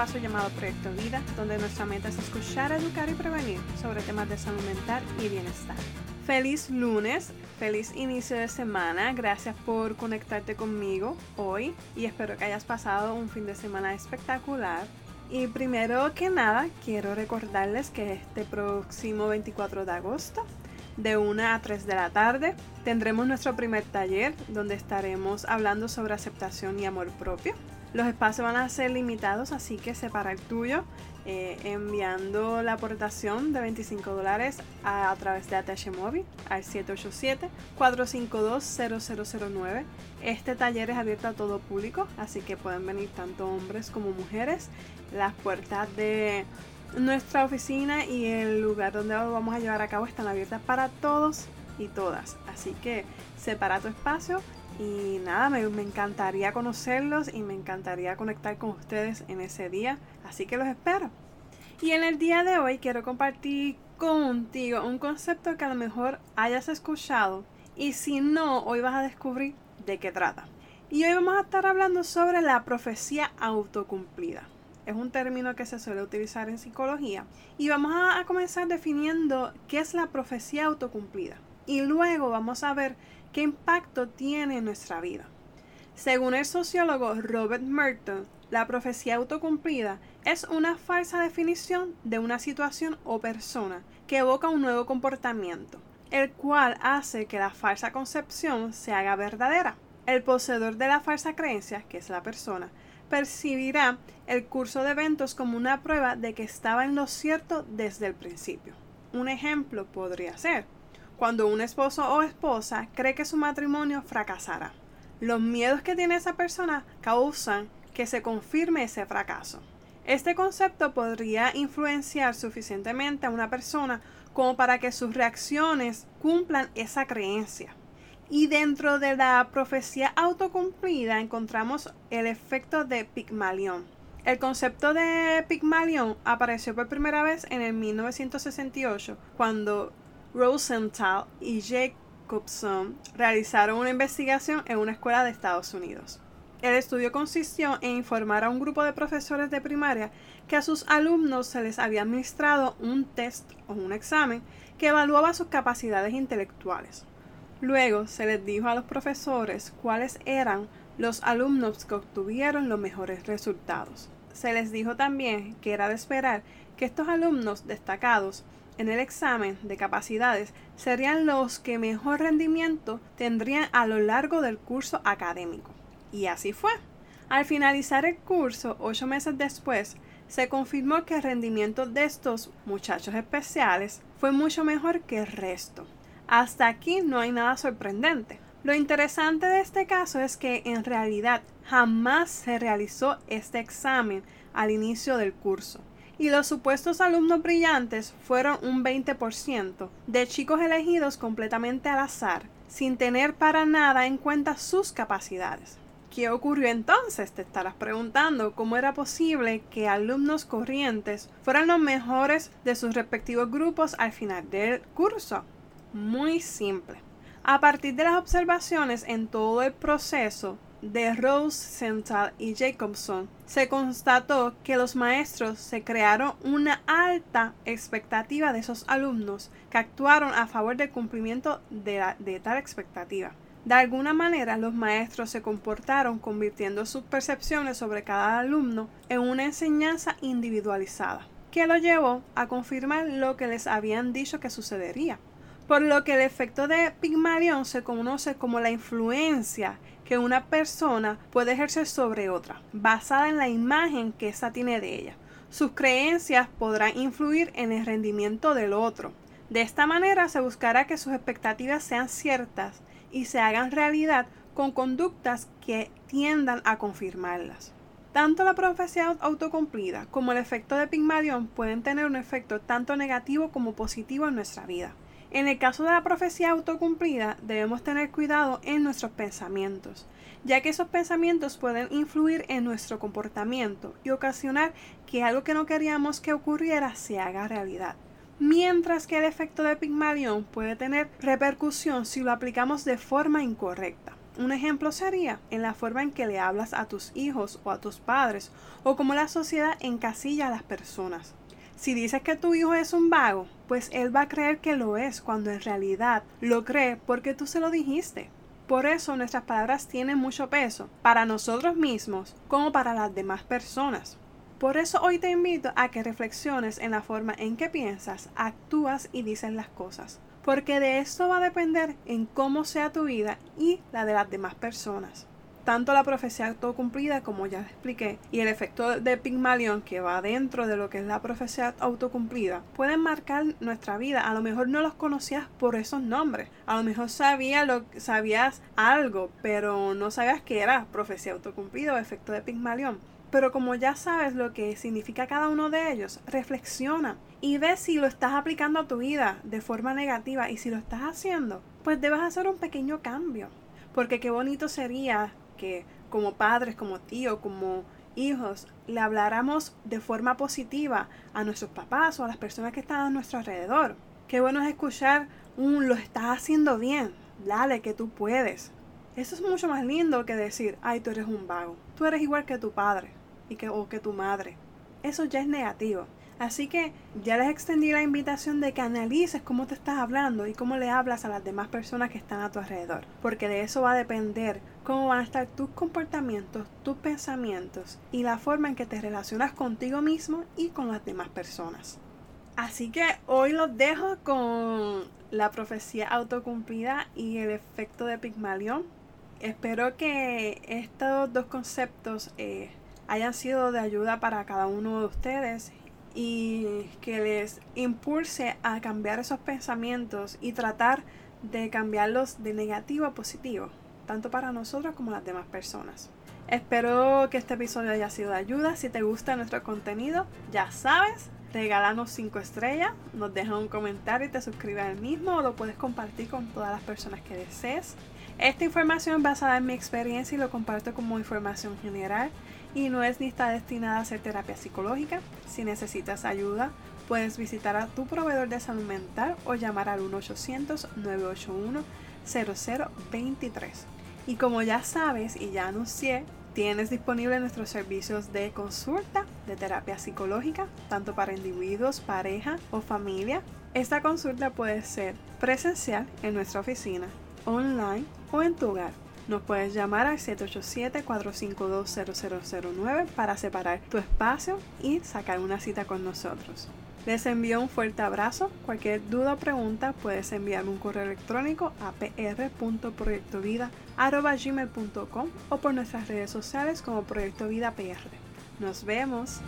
espacio llamado Proyecto Vida, donde nuestra meta es escuchar, educar y prevenir sobre temas de salud mental y bienestar. Feliz lunes, feliz inicio de semana, gracias por conectarte conmigo hoy y espero que hayas pasado un fin de semana espectacular. Y primero que nada, quiero recordarles que este próximo 24 de agosto de 1 a 3 de la tarde. Tendremos nuestro primer taller donde estaremos hablando sobre aceptación y amor propio. Los espacios van a ser limitados, así que separa el tuyo eh, enviando la aportación de 25 dólares a, través de ATH Móvil al 787-452-0009. Este taller es abierto a todo público, así que pueden venir tanto hombres como mujeres. Las puertas de nuestra oficina y el lugar donde vamos a llevar a cabo están abiertas para todos y todas. Así que separa tu espacio y nada, me, encantaría conocerlos y me encantaría conectar con ustedes en ese día. Así que los espero. Y en el día de hoy quiero compartir contigo un concepto que a lo mejor hayas escuchado y si no, hoy vas a descubrir de qué trata. Y hoy vamos a estar hablando sobre la profecía autocumplida es un término que se suele utilizar en psicología. Y vamos a, comenzar definiendo qué es la profecía autocumplida. Y luego vamos a ver qué impacto tiene en nuestra vida. Según el sociólogo Robert Merton, la profecía autocumplida es una falsa definición de una situación o persona que evoca un nuevo comportamiento, el cual hace que la falsa concepción se haga verdadera. El poseedor de la falsa creencia, que es la persona, percibirá el curso de eventos como una prueba de que estaba en lo cierto desde el principio. Un ejemplo podría ser cuando un esposo o esposa cree que su matrimonio fracasará. Los miedos que tiene esa persona causan que se confirme ese fracaso. Este concepto podría influenciar suficientemente a una persona como para que sus reacciones cumplan esa creencia. Y dentro de la profecía autocumplida encontramos el efecto de Pigmalión. El concepto de Pigmalión apareció por primera vez en el 1968 cuando Rosenthal y Jacobson realizaron una investigación en una escuela de Estados Unidos. El estudio consistió en informar a un grupo de profesores de primaria que a sus alumnos se les había administrado un test o un examen que evaluaba sus capacidades intelectuales. Luego se les dijo a los profesores cuáles eran los alumnos que obtuvieron los mejores resultados. Se les dijo también que era de esperar que estos alumnos destacados en el examen de capacidades serían los que mejor rendimiento tendrían a lo largo del curso académico. Y así fue. Al finalizar el curso, ocho meses después, se confirmó que el rendimiento de estos muchachos especiales fue mucho mejor que el resto. Hasta aquí no hay nada sorprendente. Lo interesante de este caso es que en realidad jamás se realizó este examen al inicio del curso y los supuestos alumnos brillantes fueron un 20% de chicos elegidos completamente al azar, sin tener para nada en cuenta sus capacidades. ¿Qué ocurrió entonces? Te estarás preguntando cómo era posible que alumnos corrientes fueran los mejores de sus respectivos grupos al final del curso muy simple. A partir de las observaciones en todo el proceso de Rose Central y Jacobson, se constató que los maestros se crearon una alta expectativa de esos alumnos que actuaron a favor del cumplimiento de tal expectativa. De alguna manera, los maestros se comportaron convirtiendo sus percepciones sobre cada alumno en una enseñanza individualizada, que lo llevó a confirmar lo que les habían dicho que sucedería por lo que el efecto de Pigmalión se conoce como la influencia que una persona puede ejercer sobre otra, basada en la imagen que ésta tiene de ella. Sus creencias podrán influir en el rendimiento del otro. De esta manera se buscará que sus expectativas sean ciertas y se hagan realidad con conductas que tiendan a confirmarlas. Tanto la profecía autocumplida como el efecto de Pigmalión pueden tener un efecto tanto negativo como positivo en nuestra vida. En el caso de la profecía autocumplida, debemos tener cuidado en nuestros pensamientos, ya que esos pensamientos pueden influir en nuestro comportamiento y ocasionar que algo que no queríamos que ocurriera se haga realidad. Mientras que el efecto de Pigmalión puede tener repercusión si lo aplicamos de forma incorrecta. un ejemplo sería en la forma en que le hablas a tus hijos o a tus padres o cómo la sociedad encasilla a las personas. Si dices que tu hijo es un vago, pues él va a creer que lo es cuando en realidad lo cree porque tú se lo dijiste. Por eso nuestras palabras tienen mucho peso para nosotros mismos como para las demás personas. Por eso hoy te invito a que reflexiones en la forma en que piensas, actúas y dices las cosas porque de esto va a depender en cómo sea tu vida y la de las demás personas. Tanto la profecía autocumplida, como ya expliqué, y el efecto de Pigmalión, que va dentro de lo que es la profecía autocumplida, pueden marcar nuestra vida. A lo mejor no los conocías por esos nombres. A lo mejor sabía lo, sabías algo, pero no sabías que era profecía autocumplida o efecto de Pigmalión. Pero como ya sabes lo que significa cada uno de ellos, reflexiona y ve si lo estás aplicando a tu vida de forma negativa y si lo estás haciendo, pues debes hacer un pequeño cambio. Porque qué bonito sería que como padres, como tíos, como hijos, le habláramos de forma positiva a nuestros papás o a las personas que están a nuestro alrededor. Qué bueno es escuchar un lo estás haciendo bien, dale que tú puedes. Eso es mucho más lindo que decir, ay, tú eres un vago. Tú eres igual que tu padre y que, o que tu madre. Eso ya es negativo. Así que ya les extendí la invitación de que analices cómo te estás hablando y cómo le hablas a las demás personas que están a tu alrededor. Porque de eso va a depender cómo van a estar tus comportamientos, tus pensamientos y la forma en que te relacionas contigo mismo y con las demás personas. Así que hoy los dejo con la profecía autocumplida y el efecto de Pigmalión. Espero que estos dos conceptos eh, hayan sido de ayuda para cada uno de ustedes y que les impulse a cambiar esos pensamientos y tratar de cambiarlos de negativo a positivo, tanto para nosotros como las demás personas. Espero que este episodio haya sido de ayuda. Si te gusta nuestro contenido, ya sabes, regálanos 5 estrellas, nos deja un comentario y te suscribes al mismo o lo puedes compartir con todas las personas que desees. Esta información es basada en mi experiencia y lo comparto como información general y no es ni está destinada a ser terapia psicológica. Si necesitas ayuda, puedes visitar a tu proveedor de salud mental o llamar al 1-800-981-0023. Y como ya sabes y ya anuncié, tienes disponible nuestros servicios de consulta de terapia psicológica, tanto para individuos, pareja o familia. Esta consulta puede ser presencial en nuestra oficina, online o en tu hogar nos puedes llamar al 787-452-0009 para separar tu espacio y sacar una cita con nosotros. Les envío un fuerte abrazo. Cualquier duda o pregunta puedes enviarme un correo electrónico a pr.proyectovida.gmail.com o por nuestras redes sociales como Proyecto Vida PR. Nos vemos.